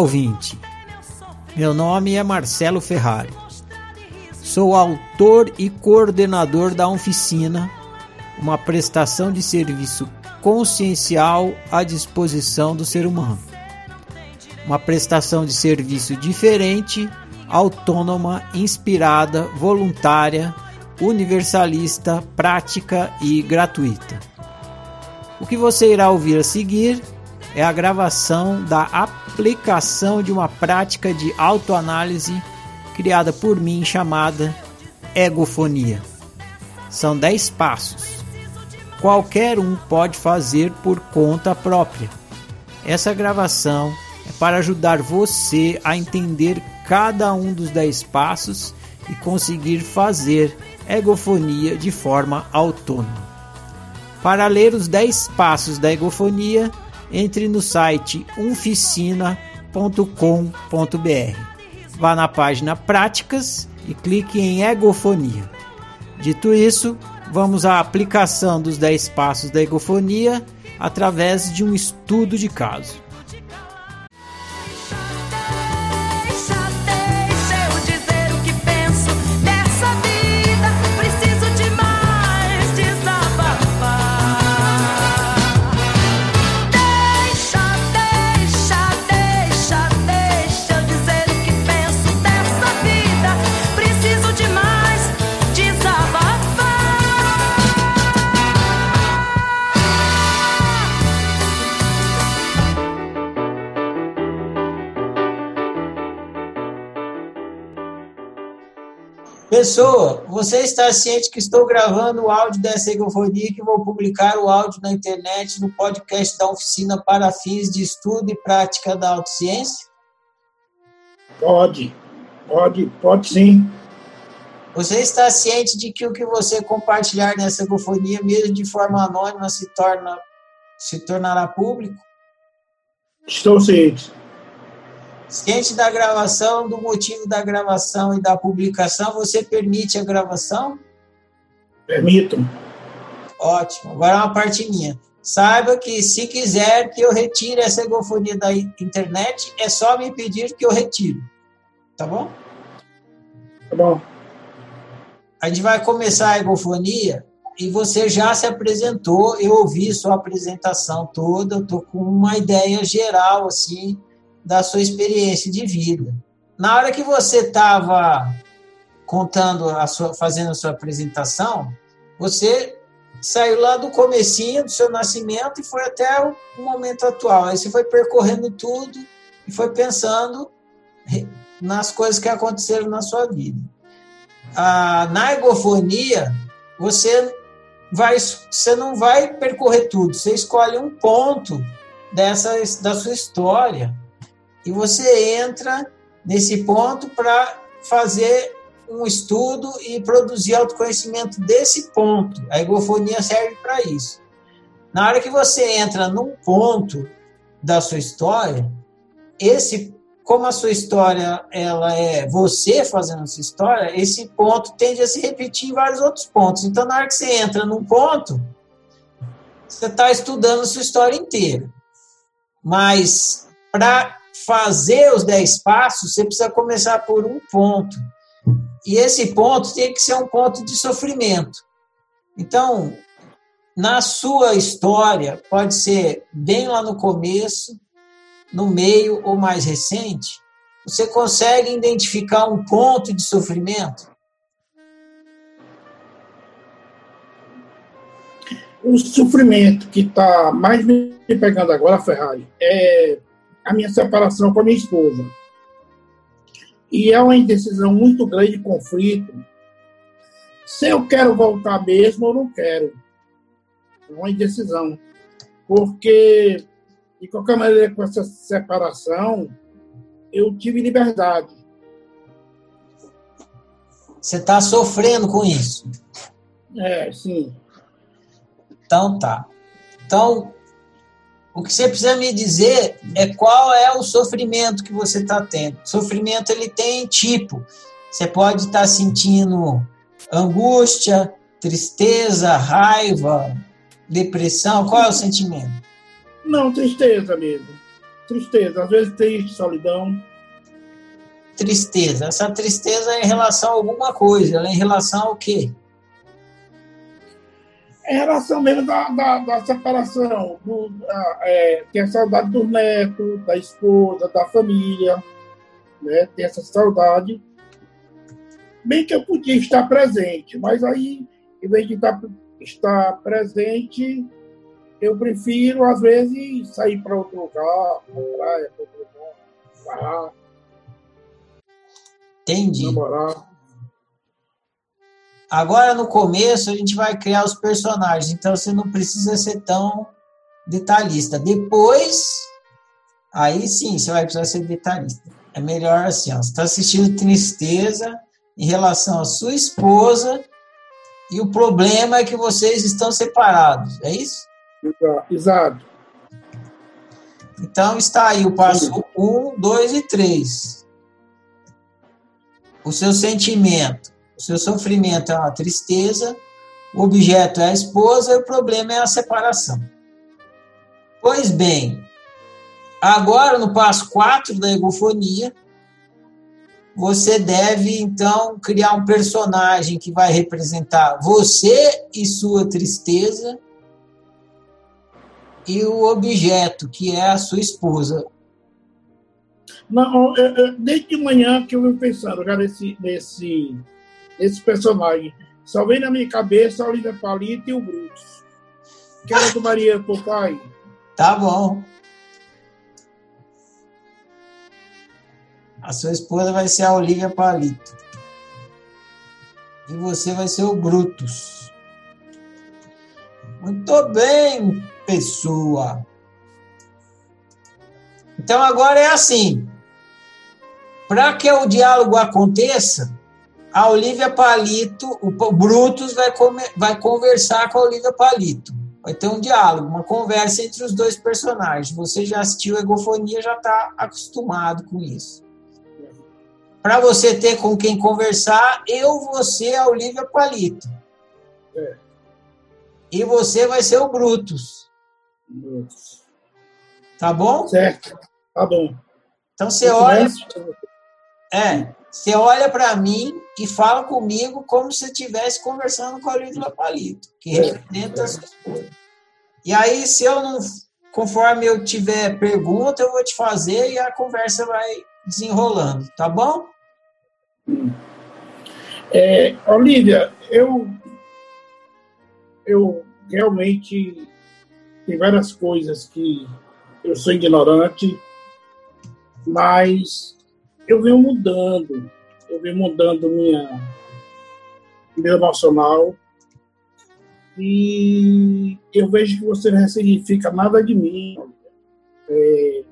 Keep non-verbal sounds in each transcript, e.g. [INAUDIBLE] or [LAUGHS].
Ouvinte. Meu nome é Marcelo Ferrari. Sou autor e coordenador da Oficina, uma prestação de serviço consciencial à disposição do ser humano. Uma prestação de serviço diferente, autônoma, inspirada, voluntária, universalista, prática e gratuita. O que você irá ouvir a seguir é a gravação da aplicação de uma prática de autoanálise criada por mim chamada egofonia. São 10 passos. Qualquer um pode fazer por conta própria. Essa gravação é para ajudar você a entender cada um dos 10 passos e conseguir fazer egofonia de forma autônoma. Para ler os 10 passos da egofonia, entre no site umficina.com.br. Vá na página Práticas e clique em Egofonia. Dito isso, vamos à aplicação dos 10 passos da egofonia através de um estudo de caso. Pessoa, você está ciente que estou gravando o áudio dessa egofonia e que vou publicar o áudio na internet no podcast da oficina para fins de estudo e prática da autociência? Pode, pode, pode sim. Você está ciente de que o que você compartilhar nessa egofonia, mesmo de forma anônima, se torna se tornará público? Estou ciente. Ciente da gravação, do motivo da gravação e da publicação, você permite a gravação? Permito. Ótimo. Agora uma parte minha. Saiba que se quiser que eu retire essa egofonia da internet, é só me pedir que eu retire. Tá bom? Tá bom. A gente vai começar a egofonia e você já se apresentou, eu ouvi sua apresentação toda, eu tô com uma ideia geral assim da sua experiência de vida. Na hora que você estava contando a sua, fazendo a sua apresentação, você saiu lá do comecinho do seu nascimento e foi até o momento atual. Aí você foi percorrendo tudo e foi pensando nas coisas que aconteceram na sua vida. Ah, na egofonia, você vai, você não vai percorrer tudo. Você escolhe um ponto dessa da sua história e você entra nesse ponto para fazer um estudo e produzir autoconhecimento desse ponto. A egofonia serve para isso. Na hora que você entra num ponto da sua história, esse como a sua história ela é você fazendo a sua história, esse ponto tende a se repetir em vários outros pontos. Então, na hora que você entra num ponto, você está estudando a sua história inteira. Mas para fazer os 10 passos, você precisa começar por um ponto. E esse ponto tem que ser um ponto de sofrimento. Então, na sua história, pode ser bem lá no começo, no meio ou mais recente, você consegue identificar um ponto de sofrimento? O sofrimento que está mais me pegando agora, Ferrari, é a minha separação com a minha esposa. E é uma indecisão muito grande, conflito. Se eu quero voltar mesmo ou não quero. É uma indecisão. Porque, de qualquer maneira, com essa separação, eu tive liberdade. Você está sofrendo com isso? É, sim. Então tá. Então, o que você precisa me dizer é qual é o sofrimento que você está tendo. Sofrimento ele tem tipo. Você pode estar tá sentindo angústia, tristeza, raiva, depressão. Qual é o sentimento? Não, tristeza mesmo. Tristeza, às vezes triste, solidão. Tristeza. Essa tristeza é em relação a alguma coisa, ela é em relação ao quê? Em relação mesmo da, da, da separação, do, é, tem a saudade do neto, da esposa, da família, né? tem essa saudade. Bem que eu podia estar presente, mas aí, em vez de estar, estar presente, eu prefiro, às vezes, sair para outro lugar, para praia, para outro lugar, parar. Entendi. Namorar. Agora, no começo, a gente vai criar os personagens, então você não precisa ser tão detalhista. Depois, aí sim, você vai precisar ser detalhista. É melhor assim, ó, você está assistindo Tristeza em relação à sua esposa e o problema é que vocês estão separados, é isso? Exato. Então, está aí o passo 1, 2 e 3. O seu sentimento o seu sofrimento é uma tristeza, o objeto é a esposa e o problema é a separação. Pois bem, agora no passo 4 da egofonia, você deve então criar um personagem que vai representar você e sua tristeza e o objeto, que é a sua esposa. Não, desde de manhã que eu venho pensando nesse, nesse esse personagem. Só vem na minha cabeça a Olivia Palito e o Brutus. Quero do Maria Popeye. Tá bom. A sua esposa vai ser a Olivia Palito. E você vai ser o Brutus. Muito bem, pessoa. Então agora é assim. Para que o diálogo aconteça, a Olivia Palito, o Brutus vai, vai conversar com a Olivia Palito. Vai ter um diálogo, uma conversa entre os dois personagens. Você já assistiu Egofonia, já está acostumado com isso. Para você ter com quem conversar, eu vou ser a Olivia Palito. É. E você vai ser o Brutus. Brutus. Tá bom? Certo. Tá bom. Então você olha. É, você olha para mim e fala comigo como se estivesse conversando com a Lívia Palito, que é, representa as coisas. E aí, se eu não, conforme eu tiver pergunta, eu vou te fazer e a conversa vai desenrolando, tá bom? É, Olivia, eu, eu realmente tem várias coisas que eu sou ignorante, mas eu venho mudando, eu venho mudando minha, meu emocional e eu vejo que você não ressignifica nada de mim. É,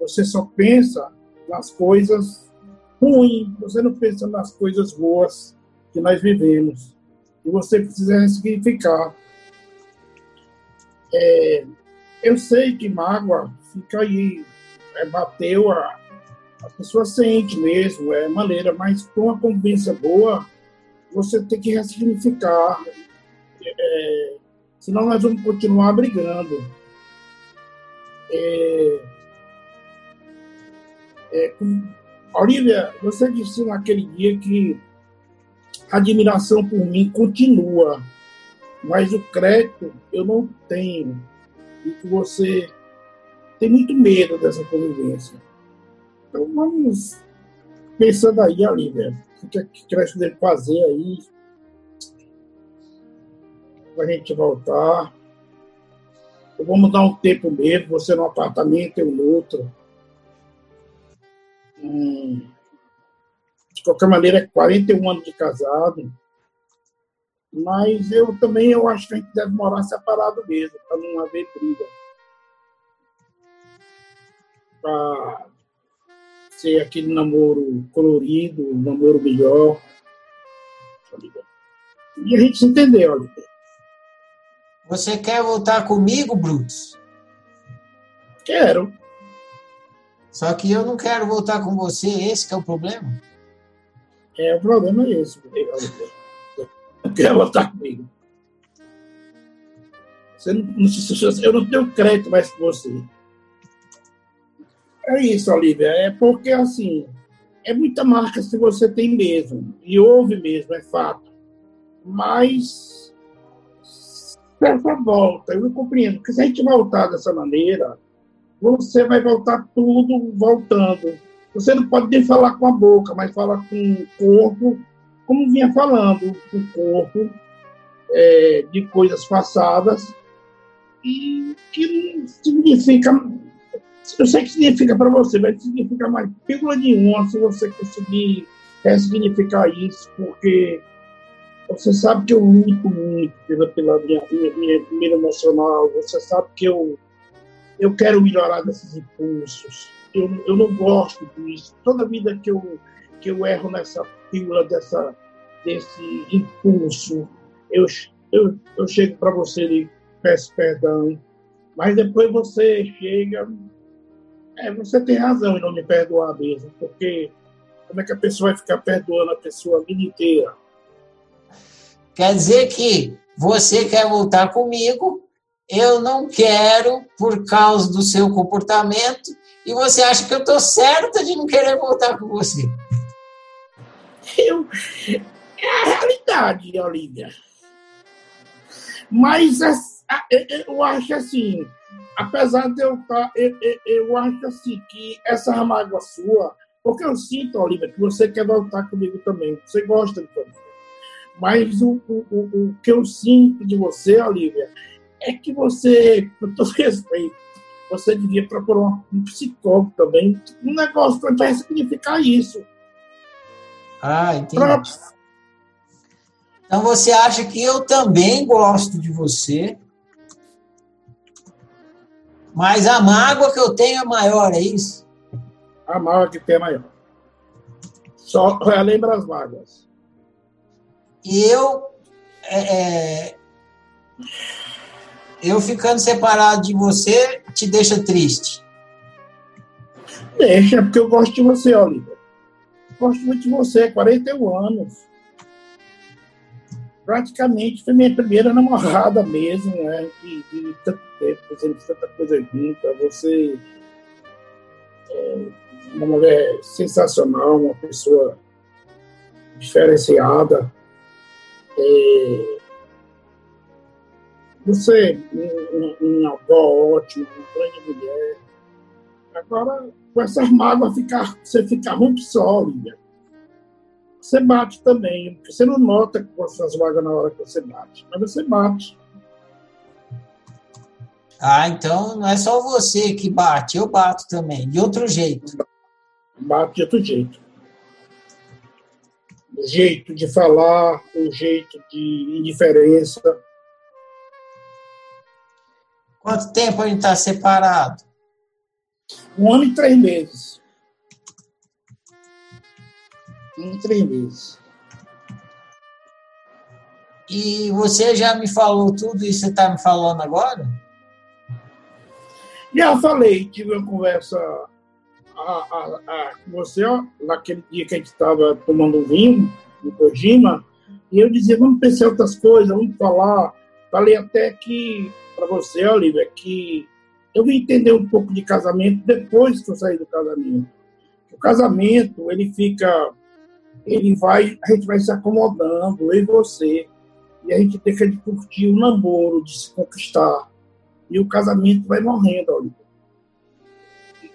você só pensa nas coisas ruins, você não pensa nas coisas boas que nós vivemos. E você precisa ressignificar. É, eu sei que mágoa fica aí, é, bateu a, a pessoa sente mesmo, é maneira, mas com a convivência boa, você tem que ressignificar. É, senão nós vamos continuar brigando. É, é, Olivia, você disse naquele dia que a admiração por mim continua, mas o crédito eu não tenho. E que você tem muito medo dessa convivência. Então vamos pensando aí, Olivia, o que, é que nós deve fazer aí para a gente voltar. vamos dar um tempo mesmo, você no apartamento, eu no outro. Hum, de qualquer maneira, é 41 anos de casado. Mas eu também eu acho que a gente deve morar separado mesmo, para não haver briga. Para ser aquele namoro colorido, um namoro melhor. E a gente se entendeu. Você quer voltar comigo, Brutus? Quero. Só que eu não quero voltar com você, esse é o problema? É, o problema é esse. Não quer voltar comigo. Você não, eu não tenho crédito mais com você. É isso, Olivia. É porque, assim, é muita marca se você tem mesmo. E houve mesmo, é fato. Mas, essa volta, eu compreendo. Porque se a gente voltar dessa maneira, você vai voltar tudo voltando. Você não pode nem falar com a boca, mas falar com o corpo, como vinha falando, com o corpo, é, de coisas passadas, e que não significa. Eu sei que significa para você, mas significa mais pílula de uma se você conseguir ressignificar isso, porque você sabe que eu luto muito pela, pela minha, minha, minha emocional, você sabe que eu, eu quero melhorar desses impulsos. Eu, eu não gosto disso. Toda vida que eu, que eu erro nessa pílula dessa, desse impulso, eu, eu, eu chego para você e peço perdão, mas depois você chega. É, você tem razão em não me perdoar mesmo, porque como é que a pessoa vai ficar perdoando a pessoa a vida inteira? Quer dizer que você quer voltar comigo, eu não quero por causa do seu comportamento, e você acha que eu estou certa de não querer voltar com você. Eu, é a realidade, Olivia. Mas eu acho assim, apesar de eu estar, tá, eu, eu, eu acho assim que essa mágoa sua, porque eu sinto, Olivia, que você quer voltar comigo também, você gosta de mim. Mas o, o, o, o que eu sinto de você, Olivia, é que você, com todo [LAUGHS] respeito, você devia procurar um psicólogo também, um negócio para significar isso. Ah, entendi. Pra... Então você acha que eu também gosto de você, mas a mágoa que eu tenho é maior, é isso? A mágoa que tem é maior. Só relembra as mágoas. E eu. É, é, eu ficando separado de você te deixa triste? Deixa, porque eu gosto de você, Olivia. Gosto muito de você, 41 anos. Praticamente foi minha primeira namorada mesmo, né? De, de tanto tempo, fazendo tanta coisa junta. Você é uma mulher sensacional, uma pessoa diferenciada. É, você, uma avó ótima, uma grande mulher. Agora, com essas mágoas, ficar, você fica muito sólida. Você bate também. Você não nota com essas mágoas na hora que você bate, mas você bate. Ah, então não é só você que bate, eu bato também, de outro jeito. Bate de outro jeito. O jeito de falar, o jeito de indiferença. Quanto tempo a gente está separado? Um ano e três meses. Um ano e três meses. E você já me falou tudo isso que você está me falando agora? Já falei, tive uma conversa a, a, a, com você ó, naquele dia que a gente estava tomando vinho no Kojima, e eu dizia, vamos pensar outras coisas, vamos falar. Falei até que para você, Olivia, que eu vim entender um pouco de casamento depois que eu saí do casamento. O casamento, ele fica, ele vai, a gente vai se acomodando, eu e você, e a gente deixa de curtir o namoro, de se conquistar, e o casamento vai morrendo, Olivia.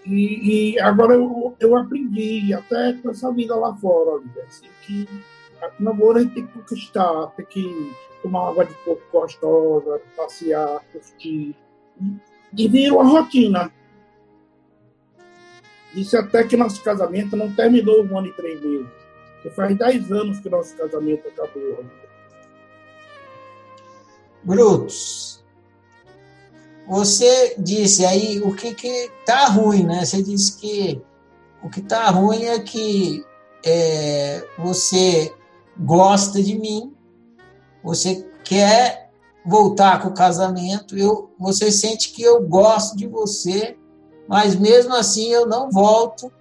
E, e, agora eu, eu aprendi, até com essa vida lá fora, Olivia, assim, que o namoro a gente tem que conquistar, tem que tomar água de coco gostosa, passear, curtir. E virou uma rotina. Disse até que nosso casamento não terminou um ano e três meses. Porque faz dez anos que nosso casamento acabou. Brutos, você disse aí o que que tá ruim, né? Você disse que o que tá ruim é que é, você gosta de mim, você quer voltar com o casamento, eu, você sente que eu gosto de você, mas mesmo assim eu não volto.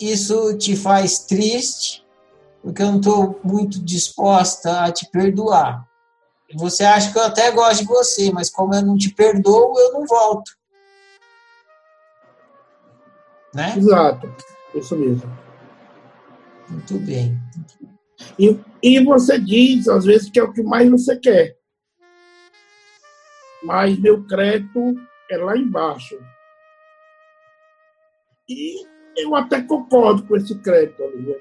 Isso te faz triste, porque eu não estou muito disposta a te perdoar. Você acha que eu até gosto de você, mas como eu não te perdoo, eu não volto. né? Exato, isso mesmo. Muito bem. E, e você diz, às vezes, que é o que mais você quer. Mas meu crédito é lá embaixo. E eu até concordo com esse crédito, Olivia.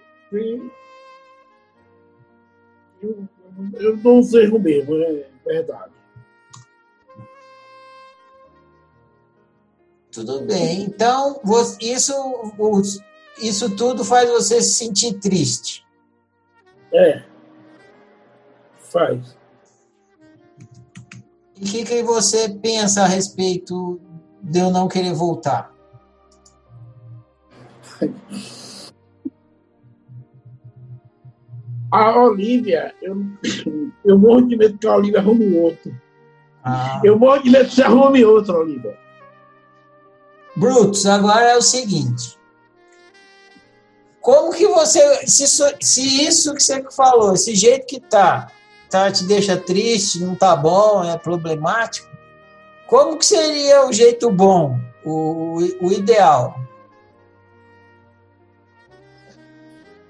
Eu, eu não sei mesmo, é verdade. Tudo bem. Então, isso, isso tudo faz você se sentir triste. É. Faz. E o que, que você pensa a respeito de eu não querer voltar? [LAUGHS] A Olivia, eu, eu morro de medo que a Olivia arrume outro. Ah. Eu morro de medo que você arrume outro, Olivia. Brutus, agora é o seguinte. Como que você. Se, se isso que você falou, esse jeito que tá, tá, te deixa triste, não tá bom, é problemático, como que seria o jeito bom, o, o ideal?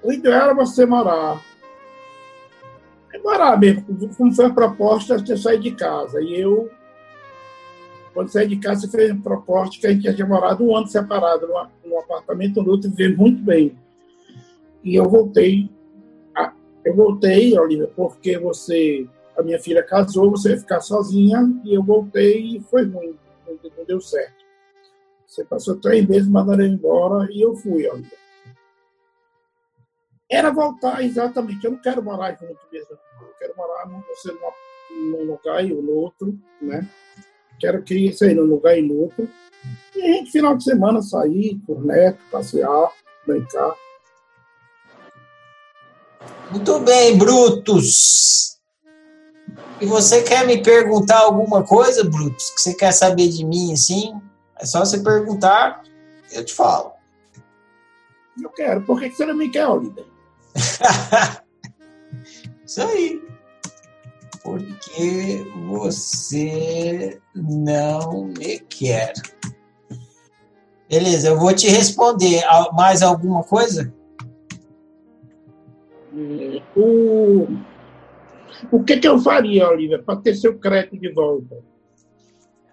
O ideal era você morar. Morar mesmo. Como foi a proposta, você sair de casa. E eu quando saí de casa, fez uma proposta que a gente tinha morado um ano separado num, apartamento no outro e viveu muito bem. E eu voltei, a, eu voltei, Olivia, porque você, a minha filha casou, você ia ficar sozinha, e eu voltei e foi ruim, não, deu certo. Você passou três meses, mandaram eu embora e eu fui, Olivia. Era voltar, exatamente. Eu não quero morar junto mesmo. Eu quero morar você num lugar e no outro, né? quero que isso aí num lugar e no outro. E a gente, final de semana, sair por neto, passear, brincar. Muito bem, Brutus. E você quer me perguntar alguma coisa, Brutus? Que você quer saber de mim, assim? É só você perguntar, eu te falo. Eu quero. Por que você não me quer, Oliver? [LAUGHS] Isso aí porque você não me quer. Beleza, eu vou te responder. Mais alguma coisa? O, o que, que eu faria, Olivia, para ter seu crédito de volta?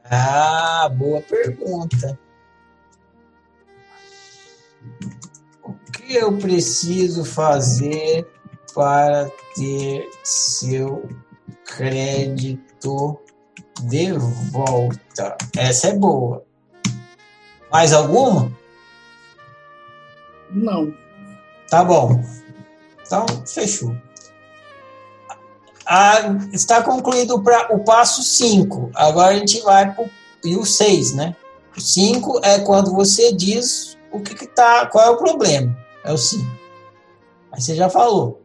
Ah, boa pergunta. Eu preciso fazer para ter seu crédito de volta. Essa é boa. Mais alguma? Não. Tá bom. Então, fechou. Ah, está concluído o passo 5. Agora a gente vai para o 6, né? O 5 é quando você diz o que, que tá, qual é o problema. É o 5. Aí você já falou.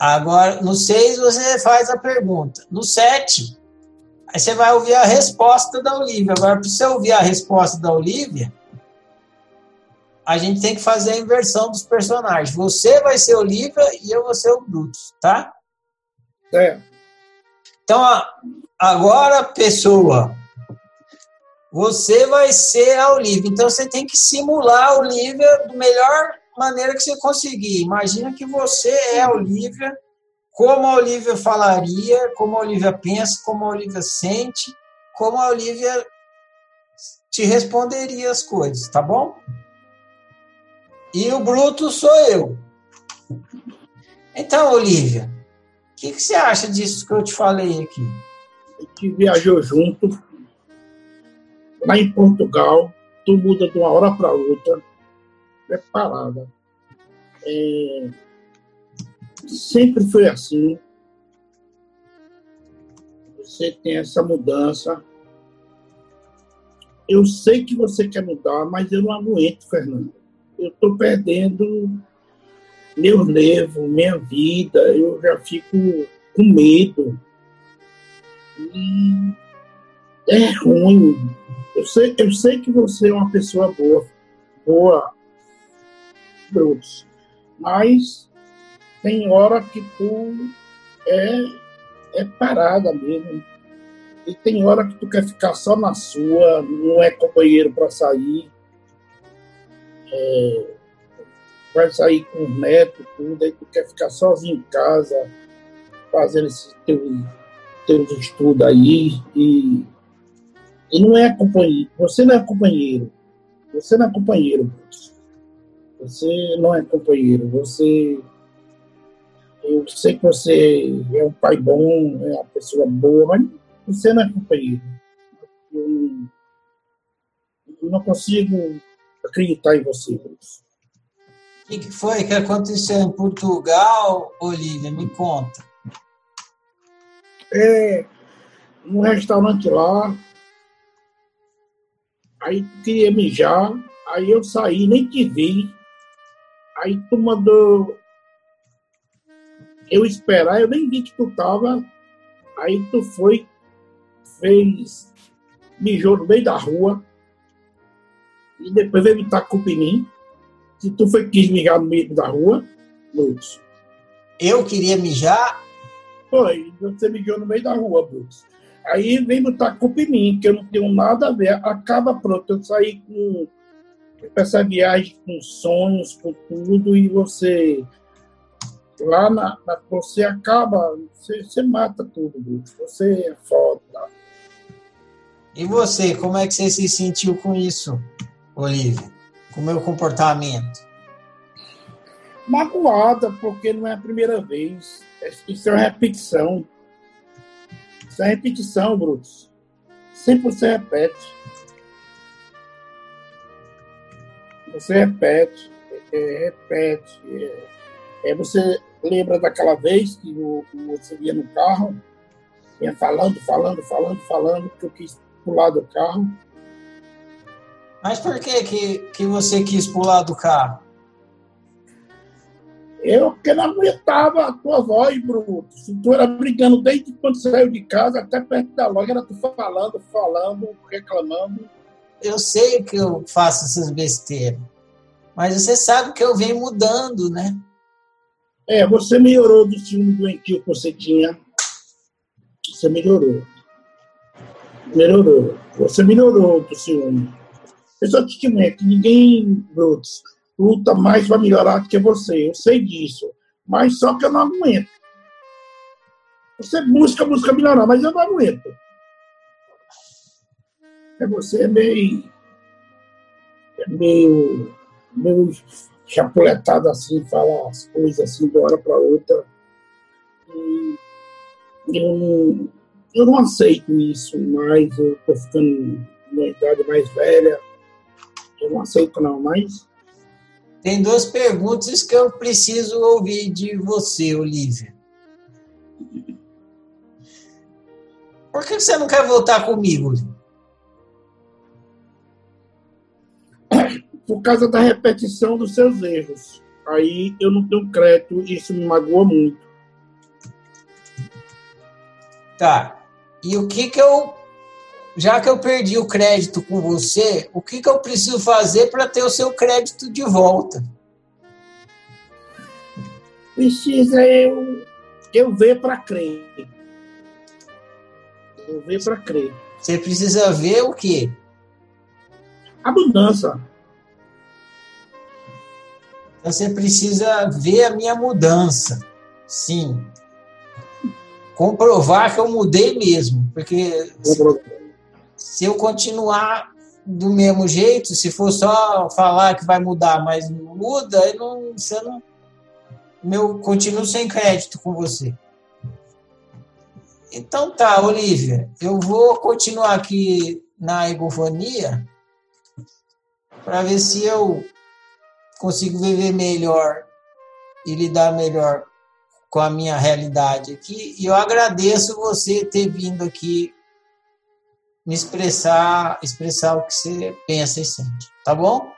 Agora, no 6 você faz a pergunta. No 7, aí você vai ouvir a resposta da Olivia. Agora, para você ouvir a resposta da Olivia, a gente tem que fazer a inversão dos personagens. Você vai ser Olivia e eu vou ser o Brutus, tá? É. Então, agora, pessoa, você vai ser a Olivia. Então, você tem que simular a Olivia do melhor maneira que você conseguir. Imagina que você é a Olivia, como a Olivia falaria, como a Olivia pensa, como a Olivia sente, como a Olivia te responderia as coisas, tá bom? E o Bruto sou eu. Então, Olivia, o que, que, você acha disso que eu te falei aqui? A gente viajou junto, lá em Portugal, tu muda de uma hora para outra preparada. É, sempre foi assim. Você tem essa mudança. Eu sei que você quer mudar, mas eu não aguento, Fernando. Eu estou perdendo meu nervo, minha vida. Eu já fico com medo. E é ruim. Eu sei, eu sei que você é uma pessoa boa, boa brutos. Mas tem hora que tu é, é parada mesmo. E tem hora que tu quer ficar só na sua, não é companheiro para sair. é, vai sair com o neto, tudo, aí tu quer ficar sozinho em casa, fazendo esses teus estudos aí, e, e não é companheiro, você não é companheiro, você não é companheiro, você não é companheiro, você eu sei que você é um pai bom, é uma pessoa boa, mas você não é companheiro. Eu não, eu não consigo acreditar em você, Bruce. O que foi que aconteceu em Portugal, Olivia? Me conta. É, num restaurante lá, aí tu queria mijar, aí eu saí, nem te vi, aí tu mandou eu esperar, eu nem vi que tu tava, aí tu foi, fez, mijou no meio da rua, e depois veio me tacar culpa em mim, se tu foi quis mijar no meio da rua, Lutz. Eu queria mijar? Foi, você mijou no meio da rua, Bruce. Aí vem botar culpa em mim, que eu não tenho nada a ver. Acaba pronto, eu saí com essa viagem com sonhos, com tudo, e você lá na, na você acaba, você, você mata tudo. Você é foda. E você, como é que você se sentiu com isso, Olivia? Com o meu comportamento? Magoada, porque não é a primeira vez. Isso é uma repetição. Isso é repetição, Brutus. Sempre você repete. Você repete, é, repete. É, é, você lembra daquela vez que o, você ia no carro, ia falando, falando, falando, falando, que eu quis pular do carro. Mas por que, que, que você quis pular do carro? Eu que não aguentava a tua voz, Bruto. Se tu era brigando desde quando saiu de casa até perto da loja, era tu falando, falando, reclamando. Eu sei que eu faço essas besteiras. Mas você sabe que eu venho mudando, né? É, você melhorou do ciúme doentio que você tinha. Você melhorou. Melhorou. Você melhorou do ciúme. Eu só te digo, que ninguém, Brutus, luta mais para melhorar do que você. Eu sei disso. Mas só que eu não aguento. Você busca, busca melhorar, mas eu não aguento. É você é meio. É meio. meio chapuletado assim, fala as coisas assim de uma hora para outra. E eu não, eu não aceito isso mais. Eu tô ficando numa idade mais velha. Eu não aceito, não, mas tem duas perguntas que eu preciso ouvir de você, Olivia. Por que você não quer voltar comigo? Por causa da repetição dos seus erros. Aí eu não tenho crédito e isso me magoa muito. Tá. E o que que eu já que eu perdi o crédito com você, o que, que eu preciso fazer para ter o seu crédito de volta? Precisa eu, eu ver para crer. Eu ver para crer. Você precisa ver o quê? A mudança. Então você precisa ver a minha mudança. Sim. Comprovar que eu mudei mesmo. Porque. Comprovar se eu continuar do mesmo jeito, se for só falar que vai mudar, mas não muda, aí não, você não. Meu, continuo sem crédito com você. Então tá, Olivia, eu vou continuar aqui na egofonia para ver se eu consigo viver melhor e lidar melhor com a minha realidade aqui. E eu agradeço você ter vindo aqui me expressar, expressar o que você pensa e sente, tá bom?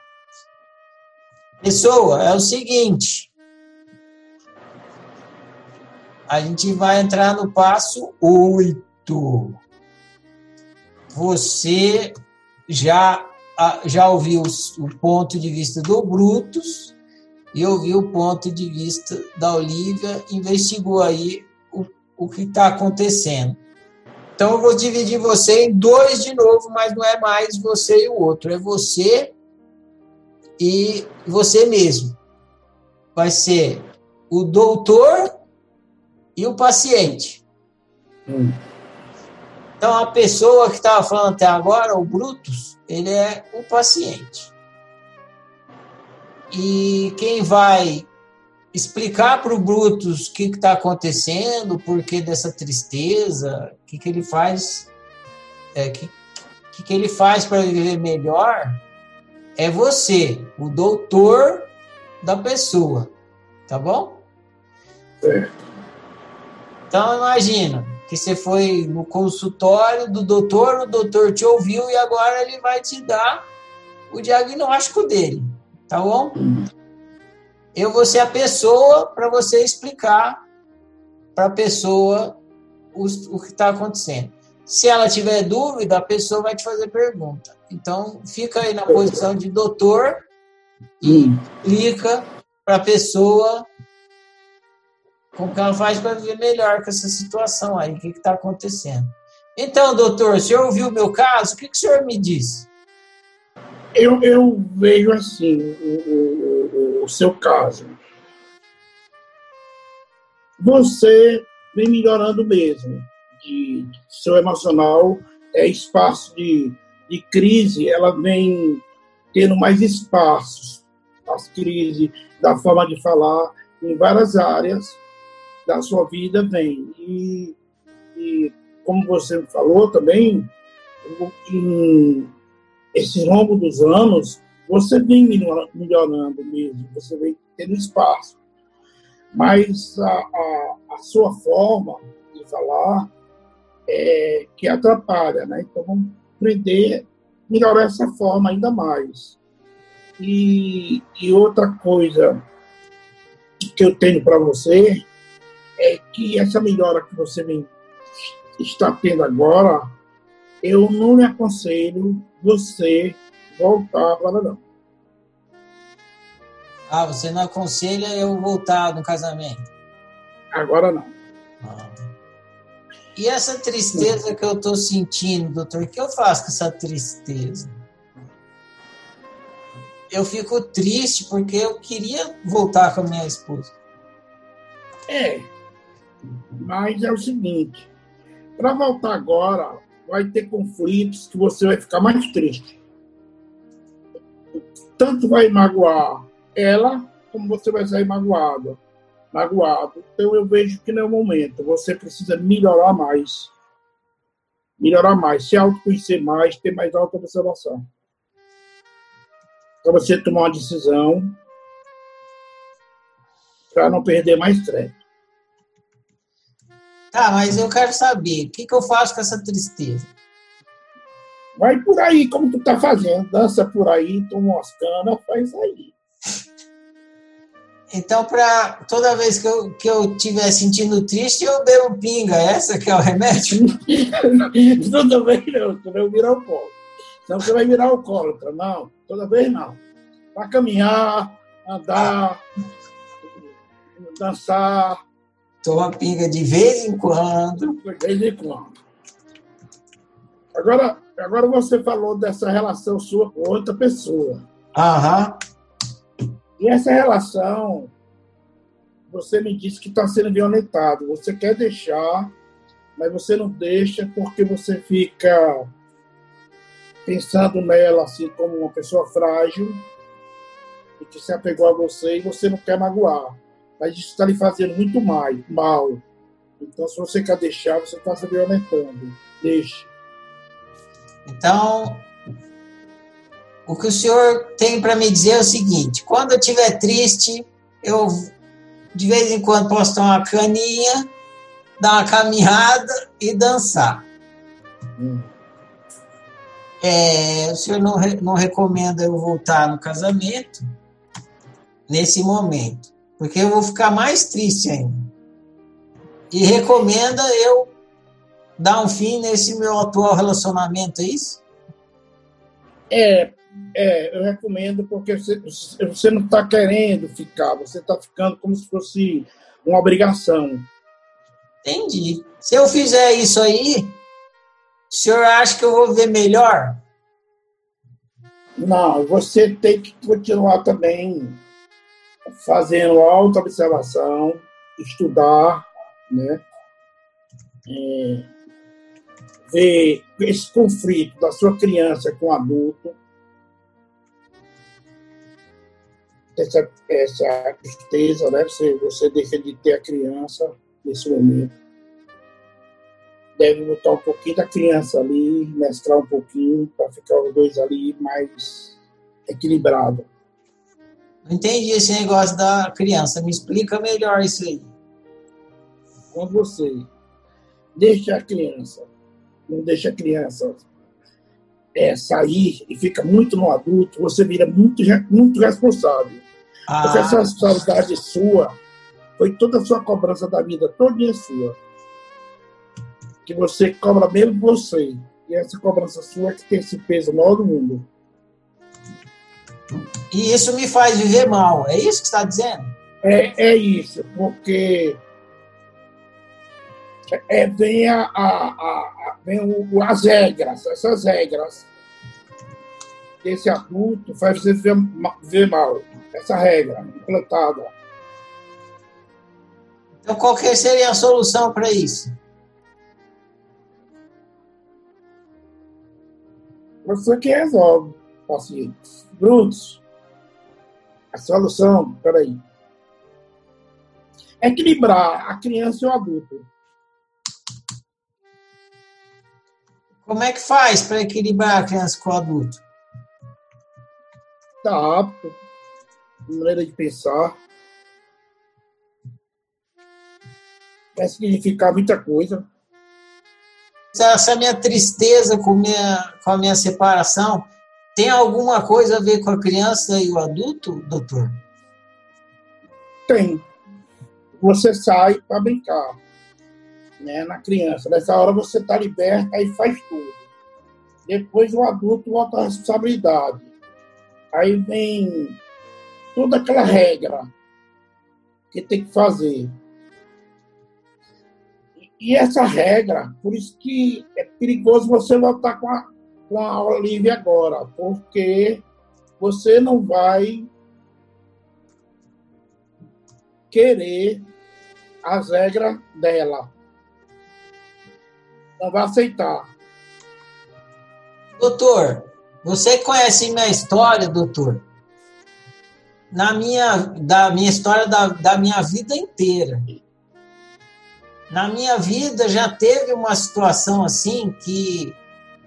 Pessoa, é o seguinte. A gente vai entrar no passo 8. Você já, já ouviu o ponto de vista do Brutus e ouviu o ponto de vista da Olivia, investigou aí o, o que está acontecendo. Então eu vou dividir você em dois de novo, mas não é mais você e o outro, é você e você mesmo. Vai ser o doutor e o paciente. Hum. Então, a pessoa que estava falando até agora, o Brutus, ele é o paciente. E quem vai explicar para o Brutus o que está acontecendo, o porquê dessa tristeza, o que, que ele faz, é, que, que, que ele faz para viver melhor, é você, o doutor da pessoa, tá bom? É. Então imagina que você foi no consultório do doutor, o doutor te ouviu e agora ele vai te dar o diagnóstico dele, tá bom? Uhum eu vou ser a pessoa para você explicar para a pessoa o, o que está acontecendo. Se ela tiver dúvida, a pessoa vai te fazer pergunta. Então, fica aí na posição de doutor e explica para a pessoa como que ela faz para viver melhor com essa situação aí, o que está acontecendo. Então, doutor, o senhor ouviu o meu caso? O que, que o senhor me disse? Eu, eu vejo assim o, o, o seu caso. Você vem melhorando mesmo. De, de seu emocional é espaço de, de crise, ela vem tendo mais espaços. As crises, da forma de falar, em várias áreas da sua vida vem. E, e como você falou também, em, esse longo dos anos, você vem melhorando mesmo, você vem tendo espaço. Mas a, a, a sua forma de falar é que atrapalha, né? Então vamos aprender a melhorar essa forma ainda mais. E, e outra coisa que eu tenho para você é que essa melhora que você vem, está tendo agora, eu não lhe aconselho você voltar agora não. Ah, você não aconselha eu voltar no casamento? Agora não. Ah. E essa tristeza que eu estou sentindo, doutor, o que eu faço com essa tristeza? Eu fico triste porque eu queria voltar com a minha esposa. É, mas é o seguinte, para voltar agora, vai ter conflitos que você vai ficar mais triste. Tanto vai magoar ela, como você vai sair magoado. magoado. Então eu vejo que não é o momento. Você precisa melhorar mais. Melhorar mais, se autoconhecer mais, ter mais auto-observação. Para você tomar uma decisão para não perder mais crédito. Tá, mas eu quero saber, o que, que eu faço com essa tristeza? Vai por aí, como tu tá fazendo. Dança por aí, toma umas canas, faz aí. Então, para toda vez que eu, que eu estiver sentindo triste, eu bebo pinga. Essa que é o remédio? [LAUGHS] toda vez não, tu vai virar alcoólatra. Senão você vai virar alcoólatra. Não, toda vez não. Para caminhar, andar, dançar, Toma pinga de vez em quando. De vez em quando. Agora, agora você falou dessa relação sua com outra pessoa. Aham. E essa relação, você me disse que está sendo violentado. Você quer deixar, mas você não deixa porque você fica pensando nela assim como uma pessoa frágil e que se apegou a você e você não quer magoar mas isso está lhe fazendo muito mal, mal. Então, se você quer deixar, você está se violentando. Deixe. Então, o que o senhor tem para me dizer é o seguinte: quando eu estiver triste, eu de vez em quando posso tomar uma caninha, dar uma caminhada e dançar. Hum. É, o senhor não, não recomenda eu voltar no casamento nesse momento porque eu vou ficar mais triste ainda. E recomenda eu dar um fim nesse meu atual relacionamento, é isso? É, é eu recomendo porque você, você não está querendo ficar, você está ficando como se fosse uma obrigação. Entendi. Se eu fizer isso aí, o senhor acha que eu vou ver melhor? Não, você tem que continuar também fazendo auto-observação, estudar, né? É, ver esse conflito da sua criança com o adulto, essa, essa tristeza, né? Você, você deixa de ter a criança nesse momento. Deve botar um pouquinho da criança ali, mesclar um pouquinho, para ficar os dois ali mais equilibrado. Não entendi esse negócio da criança. Me explica melhor isso aí. Quando você deixa a criança, não deixa a criança é, sair e fica muito no adulto, você vira muito, muito responsável. Ah. Porque essa responsabilidade sua foi toda a sua cobrança da vida, toda sua. Que você cobra mesmo você. E essa cobrança sua é que tem esse peso maior do mundo. E isso me faz viver mal. É isso que está dizendo? É, é isso, porque é, vem, a, a, a, vem o, as regras, essas regras esse adulto faz você ver, ver mal. Essa regra implantada. Então, qual que seria a solução para isso? Você que resolve, pacientes. Brutos. A solução, peraí. Equilibrar a criança e o adulto. Como é que faz para equilibrar a criança com o adulto? Está apto, maneira de pensar. Vai significar muita coisa. Essa minha tristeza com, minha, com a minha separação tem alguma coisa a ver com a criança e o adulto, doutor? Tem. Você sai para brincar né, na criança. Nessa hora você está liberta e faz tudo. Depois o adulto volta à responsabilidade. Aí vem toda aquela regra que tem que fazer. E essa regra, por isso que é perigoso você voltar com a, com a Olivia agora, porque você não vai querer as regras dela. Não vai aceitar. Doutor, você conhece minha história, doutor? Na minha, da minha história da, da minha vida inteira. Na minha vida já teve uma situação assim que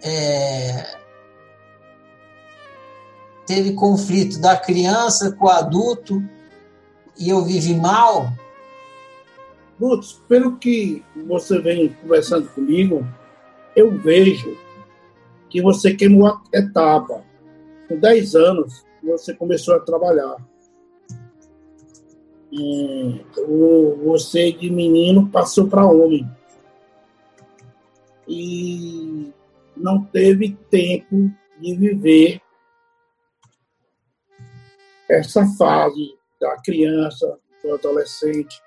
é, teve conflito da criança com o adulto e eu vivi mal. Lutz, pelo que você vem conversando comigo, eu vejo que você queimou a etapa. Com 10 anos, você começou a trabalhar. E você, de menino, passou para homem. E não teve tempo de viver essa fase da criança, do adolescente.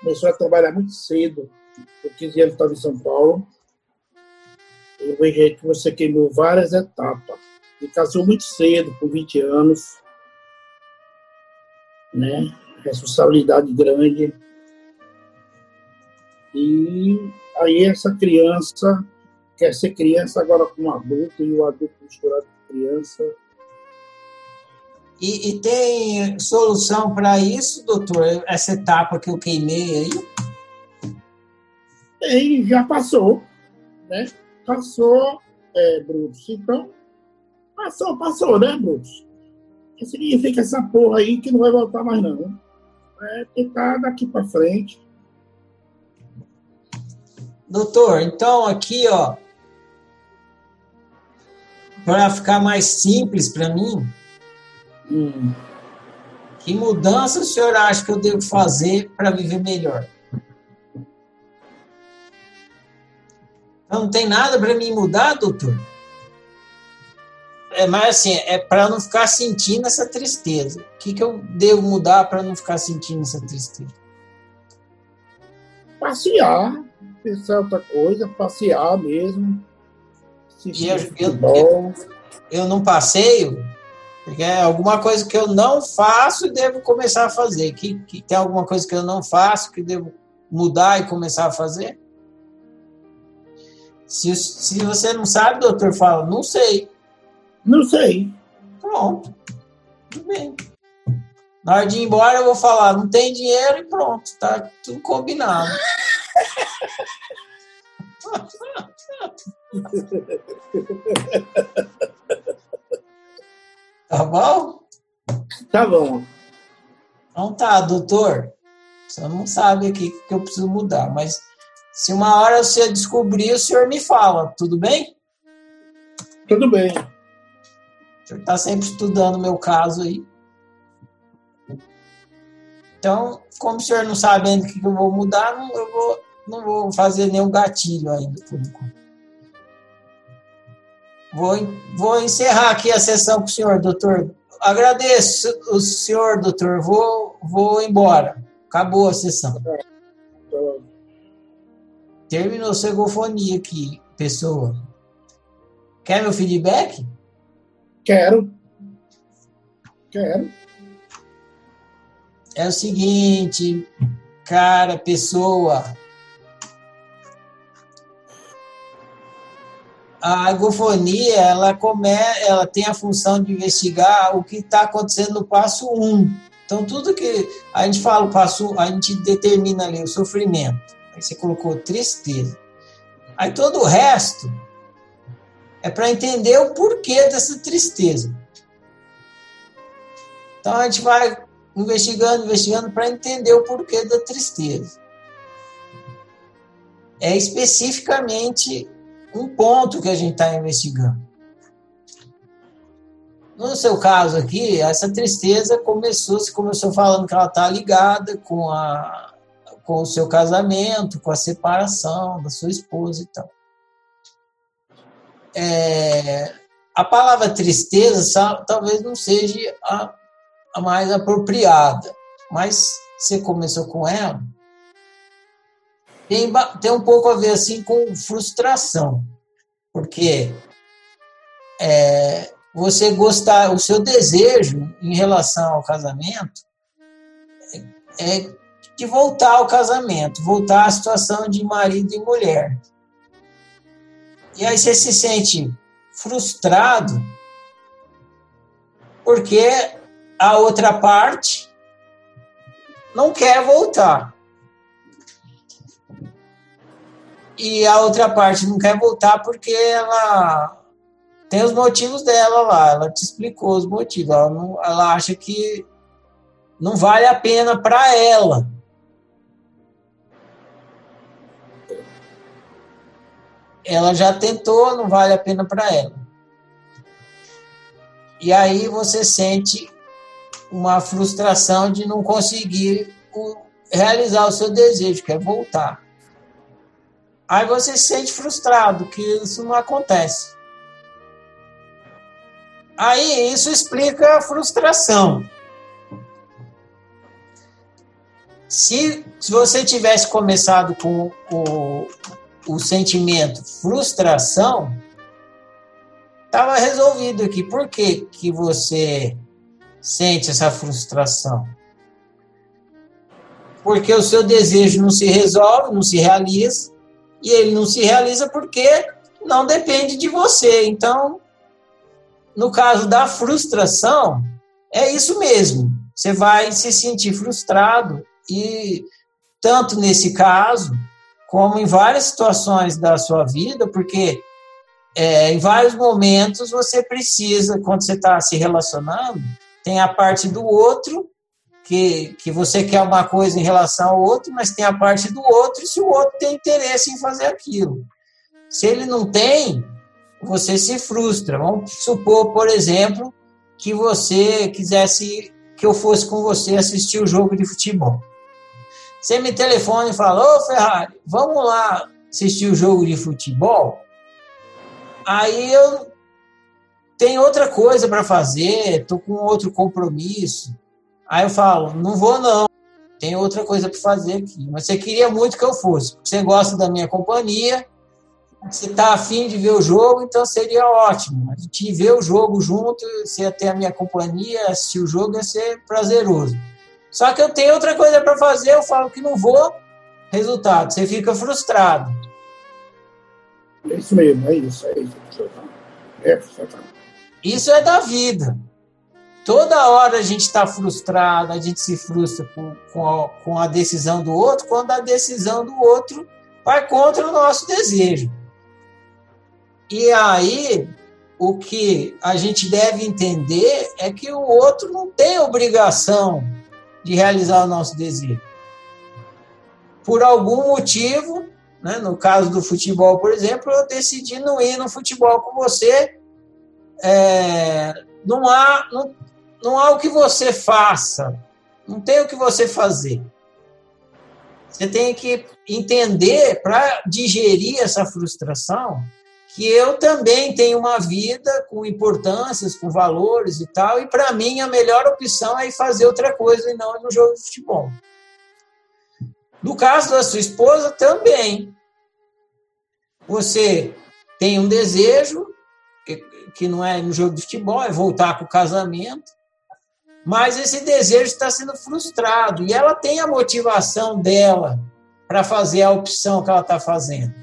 Começou a trabalhar muito cedo, com 15 anos estava em São Paulo eu vejo que você queimou várias etapas. E casou muito cedo, com 20 anos, né? Responsabilidade grande. E aí essa criança quer ser criança agora com um adulto e o adulto misturado com criança. E, e tem solução para isso, doutor? Essa etapa que eu queimei aí? Tem, já passou, né? Passou, é, Brutus. Então, passou, passou, né, Brutus? Que significa essa porra aí que não vai voltar mais, não. É tentar daqui para frente. Doutor, então aqui, ó, para ficar mais simples para mim, hum. que mudança o senhor acha que eu devo fazer para viver melhor? Não tem nada para mim mudar, doutor? É, mas assim, é para não ficar sentindo essa tristeza. O que, que eu devo mudar para não ficar sentindo essa tristeza? Passear, pensar outra coisa, passear mesmo, e eu, eu, eu, eu não passeio, porque é alguma coisa que eu não faço e devo começar a fazer. Que, que tem alguma coisa que eu não faço que devo mudar e começar a fazer? Se, se você não sabe, doutor, fala, não sei. Não sei. Pronto. Tudo bem. Na hora de ir embora, eu vou falar, não tem dinheiro e pronto, tá tudo combinado. [LAUGHS] [LAUGHS] tá bom? Tá bom. Então tá, doutor. Você não sabe aqui o que eu preciso mudar, mas se uma hora você descobrir, o senhor me fala, tudo bem? Tudo bem. O senhor está sempre estudando o meu caso aí. Então, como o senhor não sabe ainda o que eu vou mudar, não, eu vou, não vou fazer nenhum gatilho ainda por enquanto. Vou, vou encerrar aqui a sessão com o senhor, doutor. Agradeço o senhor, doutor. Vou, vou embora. Acabou a sessão. Terminou sua egofonia aqui, pessoa. Quer meu feedback? Quero. Quero é o seguinte, cara, pessoa. A agofonia, ela, come, ela tem a função de investigar o que está acontecendo no passo 1. Um. Então, tudo que a gente fala, passo, a gente determina ali o sofrimento. Aí você colocou tristeza. Aí todo o resto é para entender o porquê dessa tristeza. Então a gente vai investigando, investigando para entender o porquê da tristeza. É especificamente um ponto que a gente está investigando. No seu caso aqui, essa tristeza começou, se começou falando que ela está ligada com, a, com o seu casamento, com a separação da sua esposa e tal. É, a palavra tristeza talvez não seja a a mais apropriada. Mas você começou com ela, tem, tem um pouco a ver assim com frustração, porque é, você gostar, o seu desejo em relação ao casamento é, é de voltar ao casamento, voltar à situação de marido e mulher. E aí você se sente frustrado porque a outra parte não quer voltar. E a outra parte não quer voltar porque ela tem os motivos dela lá, ela te explicou os motivos. Ela, não, ela acha que não vale a pena para ela. Ela já tentou, não vale a pena para ela. E aí você sente uma frustração de não conseguir realizar o seu desejo, que é voltar. Aí você se sente frustrado, que isso não acontece. Aí isso explica a frustração. Se, se você tivesse começado com o, o sentimento frustração, estava resolvido aqui. Por que, que você sente essa frustração? Porque o seu desejo não se resolve, não se realiza, e ele não se realiza porque não depende de você. Então, no caso da frustração, é isso mesmo. Você vai se sentir frustrado e tanto nesse caso como em várias situações da sua vida, porque é, em vários momentos você precisa, quando você está se relacionando, tem a parte do outro, que, que você quer uma coisa em relação ao outro, mas tem a parte do outro, e se o outro tem interesse em fazer aquilo. Se ele não tem, você se frustra. Vamos supor, por exemplo, que você quisesse que eu fosse com você assistir o jogo de futebol. Você me telefona e fala: Ô Ferrari, vamos lá assistir o jogo de futebol? Aí eu tem outra coisa para fazer, tô com outro compromisso. Aí eu falo, não vou não, tem outra coisa para fazer aqui. Mas você queria muito que eu fosse, porque você gosta da minha companhia Você está afim de ver o jogo, então seria ótimo. A gente ver o jogo junto, você ter a minha companhia, assistir o jogo ia ser prazeroso. Só que eu tenho outra coisa para fazer, eu falo que não vou, resultado, você fica frustrado. É isso mesmo, é isso, é isso. É frustrado. Isso é da vida. Toda hora a gente está frustrado, a gente se frustra com, com a, com a decisão do outro, quando a decisão do outro vai contra o nosso desejo. E aí, o que a gente deve entender é que o outro não tem obrigação de realizar o nosso desejo. Por algum motivo, né, no caso do futebol, por exemplo, eu decidi não ir no futebol com você. É, não, há, não, não há o que você faça, não tem o que você fazer. Você tem que entender, para digerir essa frustração, que eu também tenho uma vida com importâncias, com valores e tal, e para mim a melhor opção é fazer outra coisa e não ir no jogo de futebol. No caso da sua esposa, também. Você tem um desejo, que, que não é no jogo de futebol, é voltar para o casamento, mas esse desejo está sendo frustrado e ela tem a motivação dela para fazer a opção que ela está fazendo.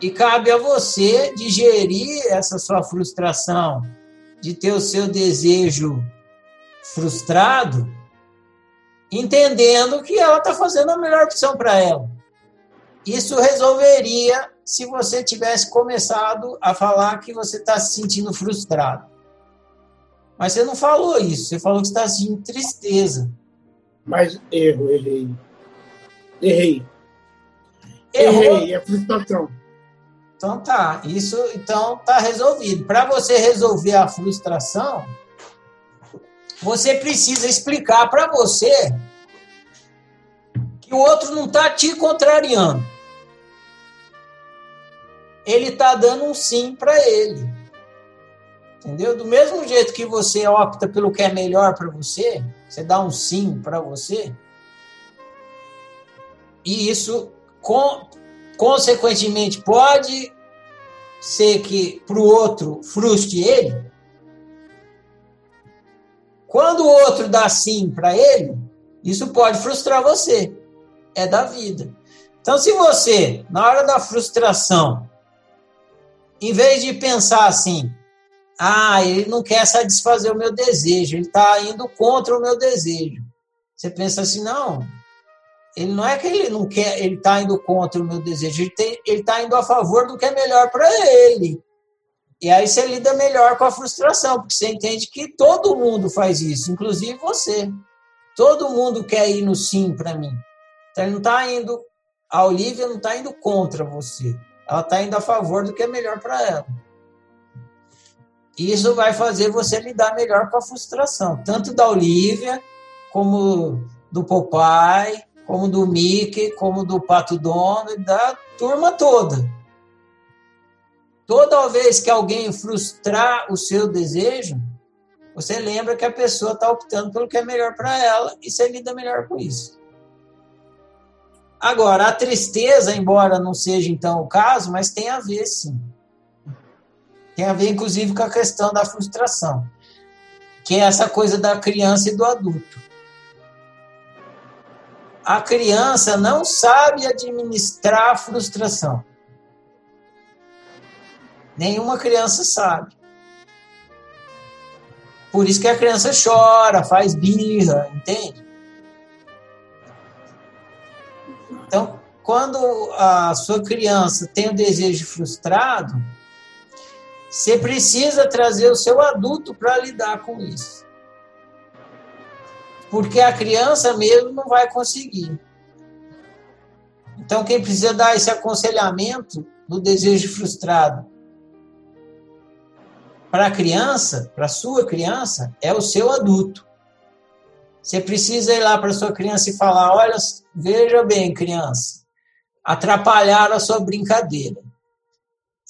E cabe a você digerir essa sua frustração, de ter o seu desejo frustrado, entendendo que ela está fazendo a melhor opção para ela. Isso resolveria se você tivesse começado a falar que você está se sentindo frustrado. Mas você não falou isso, você falou que está sentindo tristeza. Mas erro, errei. Errei. Errou. Errei, é frustração. Então tá, isso então tá resolvido. Para você resolver a frustração, você precisa explicar para você que o outro não está te contrariando. Ele está dando um sim para ele. Entendeu? Do mesmo jeito que você opta pelo que é melhor para você, você dá um sim para você, e isso com, consequentemente pode ser que para o outro frustre ele. Quando o outro dá sim para ele, isso pode frustrar você. É da vida. Então, se você, na hora da frustração, em vez de pensar assim, ah, ele não quer satisfazer o meu desejo, ele está indo contra o meu desejo. Você pensa assim, não, ele não é que ele não quer, ele está indo contra o meu desejo, ele está indo a favor do que é melhor para ele. E aí você lida melhor com a frustração, porque você entende que todo mundo faz isso, inclusive você. Todo mundo quer ir no sim para mim. Então ele não está indo, a Olivia não está indo contra você, ela está indo a favor do que é melhor para ela. Isso vai fazer você lidar melhor com a frustração, tanto da Olivia, como do Popeye, como do Mickey, como do Pato Donald, da turma toda. Toda vez que alguém frustrar o seu desejo, você lembra que a pessoa está optando pelo que é melhor para ela e você lida melhor com isso. Agora, a tristeza, embora não seja então o caso, mas tem a ver sim. Tem a ver, inclusive, com a questão da frustração, que é essa coisa da criança e do adulto. A criança não sabe administrar a frustração. Nenhuma criança sabe. Por isso que a criança chora, faz birra, entende? Então, quando a sua criança tem o desejo frustrado, você precisa trazer o seu adulto para lidar com isso. Porque a criança mesmo não vai conseguir. Então, quem precisa dar esse aconselhamento do desejo frustrado para a criança, para a sua criança, é o seu adulto. Você precisa ir lá para a sua criança e falar: olha, veja bem, criança, atrapalharam a sua brincadeira.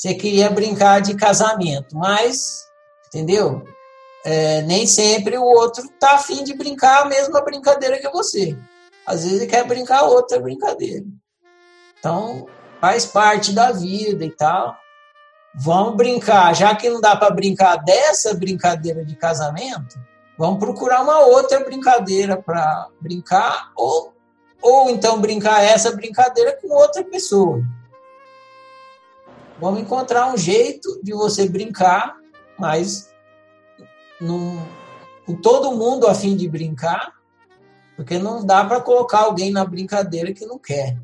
Você queria brincar de casamento, mas, entendeu? É, nem sempre o outro tá afim de brincar a mesma brincadeira que você. Às vezes ele quer brincar outra brincadeira. Então, faz parte da vida e tal. Vamos brincar, já que não dá para brincar dessa brincadeira de casamento, vamos procurar uma outra brincadeira para brincar ou ou então brincar essa brincadeira com outra pessoa. Vamos encontrar um jeito de você brincar, mas num, com todo mundo a fim de brincar, porque não dá para colocar alguém na brincadeira que não quer.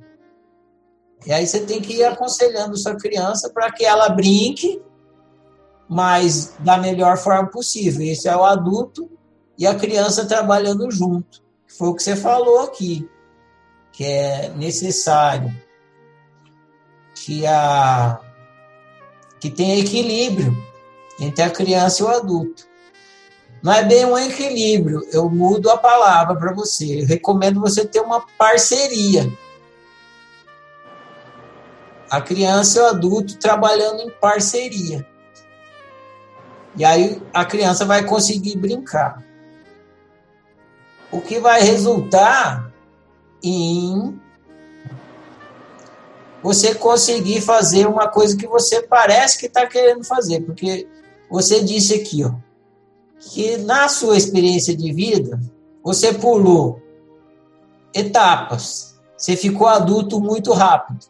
E aí você tem que ir aconselhando sua criança para que ela brinque, mas da melhor forma possível. Esse é o adulto e a criança trabalhando junto. Foi o que você falou aqui, que é necessário que a que tenha equilíbrio entre a criança e o adulto. Não é bem um equilíbrio, eu mudo a palavra para você. Eu recomendo você ter uma parceria a criança e o adulto trabalhando em parceria. E aí a criança vai conseguir brincar. O que vai resultar em você conseguir fazer uma coisa que você parece que está querendo fazer. Porque você disse aqui, ó, que na sua experiência de vida, você pulou etapas. Você ficou adulto muito rápido.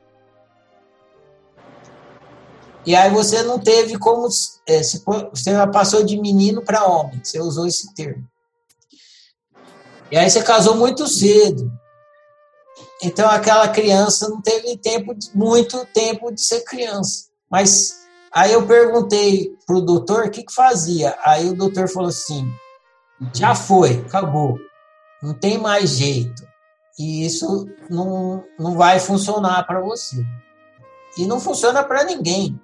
E aí você não teve como. É, você passou de menino para homem, você usou esse termo. E aí você casou muito cedo. Então aquela criança não teve tempo, muito tempo de ser criança. Mas aí eu perguntei para o doutor o que, que fazia. Aí o doutor falou assim: já foi, acabou. Não tem mais jeito. E isso não, não vai funcionar para você. E não funciona para ninguém.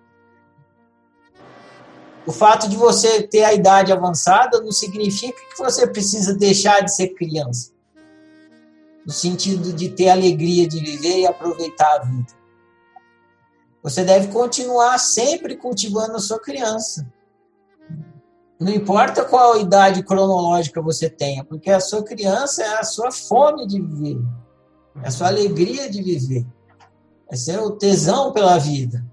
O fato de você ter a idade avançada não significa que você precisa deixar de ser criança. No sentido de ter alegria de viver e aproveitar a vida. Você deve continuar sempre cultivando a sua criança. Não importa qual idade cronológica você tenha, porque a sua criança é a sua fome de viver, é a sua alegria de viver, é seu tesão pela vida.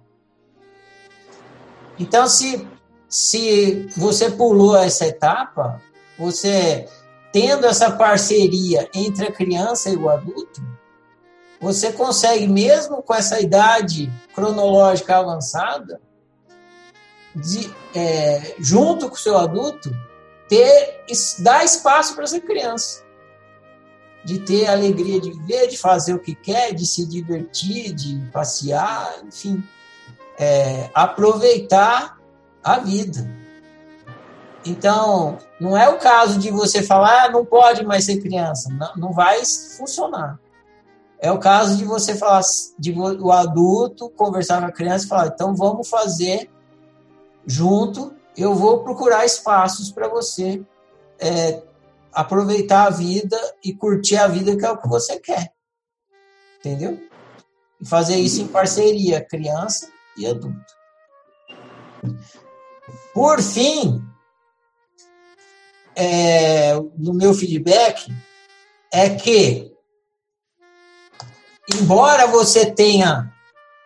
Então, se se você pulou essa etapa, você tendo essa parceria entre a criança e o adulto, você consegue, mesmo com essa idade cronológica avançada, de, é, junto com o seu adulto, ter, dar espaço para essa criança. De ter a alegria de viver, de fazer o que quer, de se divertir, de passear, enfim. É, aproveitar a vida. Então, não é o caso de você falar, ah, não pode mais ser criança. Não, não vai funcionar. É o caso de você falar, de o adulto conversar com a criança e falar, então vamos fazer junto, eu vou procurar espaços para você é, aproveitar a vida e curtir a vida que é o que você quer. Entendeu? E fazer isso em parceria, criança e adulto. Por fim, é, no meu feedback, é que, embora você tenha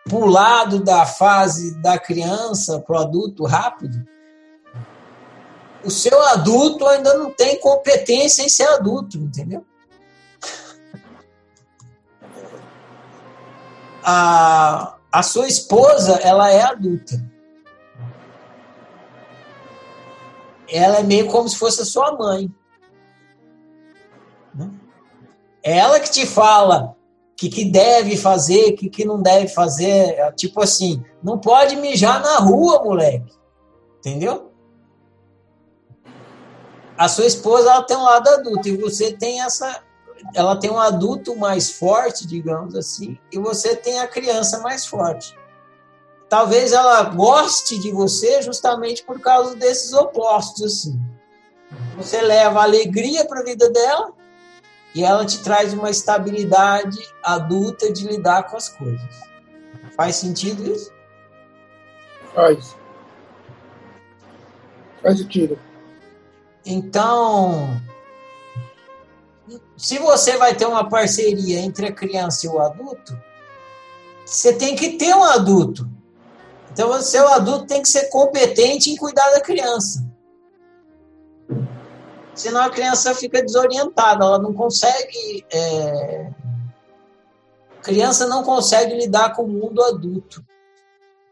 pulado da fase da criança para o adulto rápido, o seu adulto ainda não tem competência em ser adulto, entendeu? A, a sua esposa, ela é adulta. Ela é meio como se fosse a sua mãe. Né? É ela que te fala o que, que deve fazer, o que, que não deve fazer. É tipo assim, não pode mijar na rua, moleque. Entendeu? A sua esposa ela tem um lado adulto e você tem essa. Ela tem um adulto mais forte, digamos assim, e você tem a criança mais forte talvez ela goste de você justamente por causa desses opostos assim. Você leva alegria para a vida dela e ela te traz uma estabilidade adulta de lidar com as coisas. Faz sentido isso? Faz. Faz sentido. Então, se você vai ter uma parceria entre a criança e o adulto, você tem que ter um adulto. Então, o seu adulto tem que ser competente em cuidar da criança. Senão a criança fica desorientada, ela não consegue. É... Criança não consegue lidar com o mundo adulto.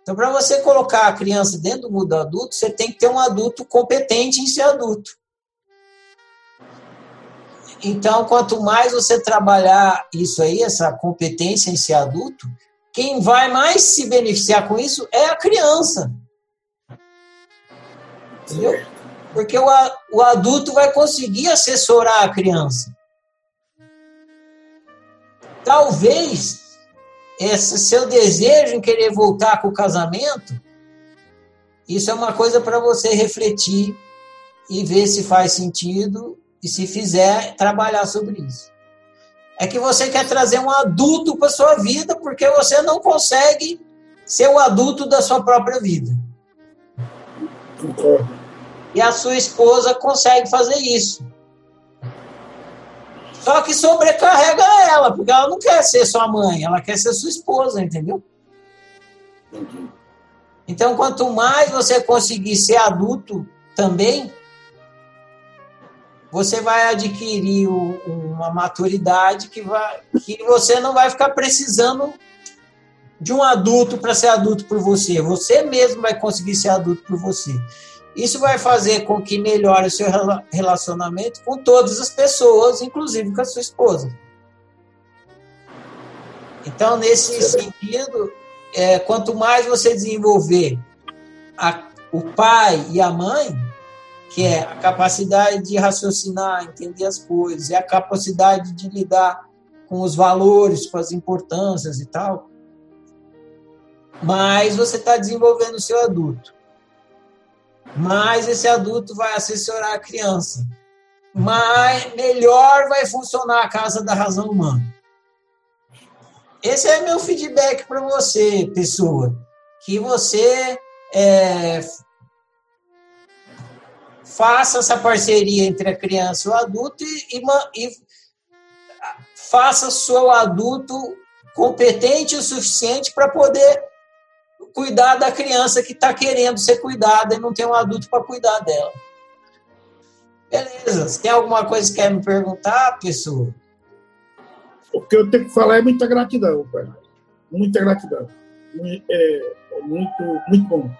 Então, para você colocar a criança dentro do mundo adulto, você tem que ter um adulto competente em ser adulto. Então, quanto mais você trabalhar isso aí, essa competência em ser adulto, quem vai mais se beneficiar com isso é a criança. Entendeu? Porque o, o adulto vai conseguir assessorar a criança. Talvez esse seu desejo em querer voltar com o casamento, isso é uma coisa para você refletir e ver se faz sentido e se fizer, trabalhar sobre isso é que você quer trazer um adulto para sua vida porque você não consegue ser o adulto da sua própria vida. E a sua esposa consegue fazer isso. Só que sobrecarrega ela, porque ela não quer ser sua mãe, ela quer ser sua esposa, entendeu? Então, quanto mais você conseguir ser adulto também, você vai adquirir uma maturidade que, vai, que você não vai ficar precisando de um adulto para ser adulto por você. Você mesmo vai conseguir ser adulto por você. Isso vai fazer com que melhore o seu relacionamento com todas as pessoas, inclusive com a sua esposa. Então, nesse sentido, é, quanto mais você desenvolver a, o pai e a mãe, que é a capacidade de raciocinar, entender as coisas, é a capacidade de lidar com os valores, com as importâncias e tal. Mas você está desenvolvendo o seu adulto. Mas esse adulto vai assessorar a criança. Mas melhor vai funcionar a casa da razão humana. Esse é meu feedback para você, pessoa. Que você é, faça essa parceria entre a criança e o adulto e, e, e faça seu adulto competente o suficiente para poder cuidar da criança que está querendo ser cuidada e não tem um adulto para cuidar dela. Beleza. Se tem alguma coisa que quer me perguntar, pessoa? O que eu tenho que falar é muita gratidão, pai. Muita gratidão. É, muito, muito bom.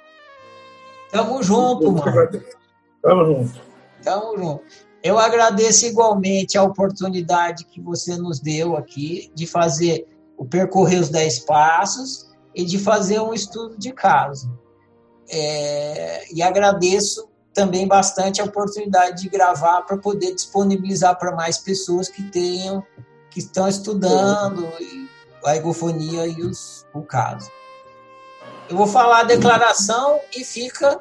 Tamo junto, mano. Gratidão. Tamo junto. Tamo junto. Eu agradeço igualmente a oportunidade que você nos deu aqui de fazer o percorrer os 10 passos e de fazer um estudo de caso. É, e agradeço também bastante a oportunidade de gravar para poder disponibilizar para mais pessoas que tenham, que estão estudando a egofonia e os, o caso. Eu vou falar a declaração e fica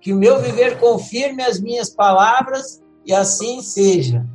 Que o meu viver confirme as minhas palavras e assim seja.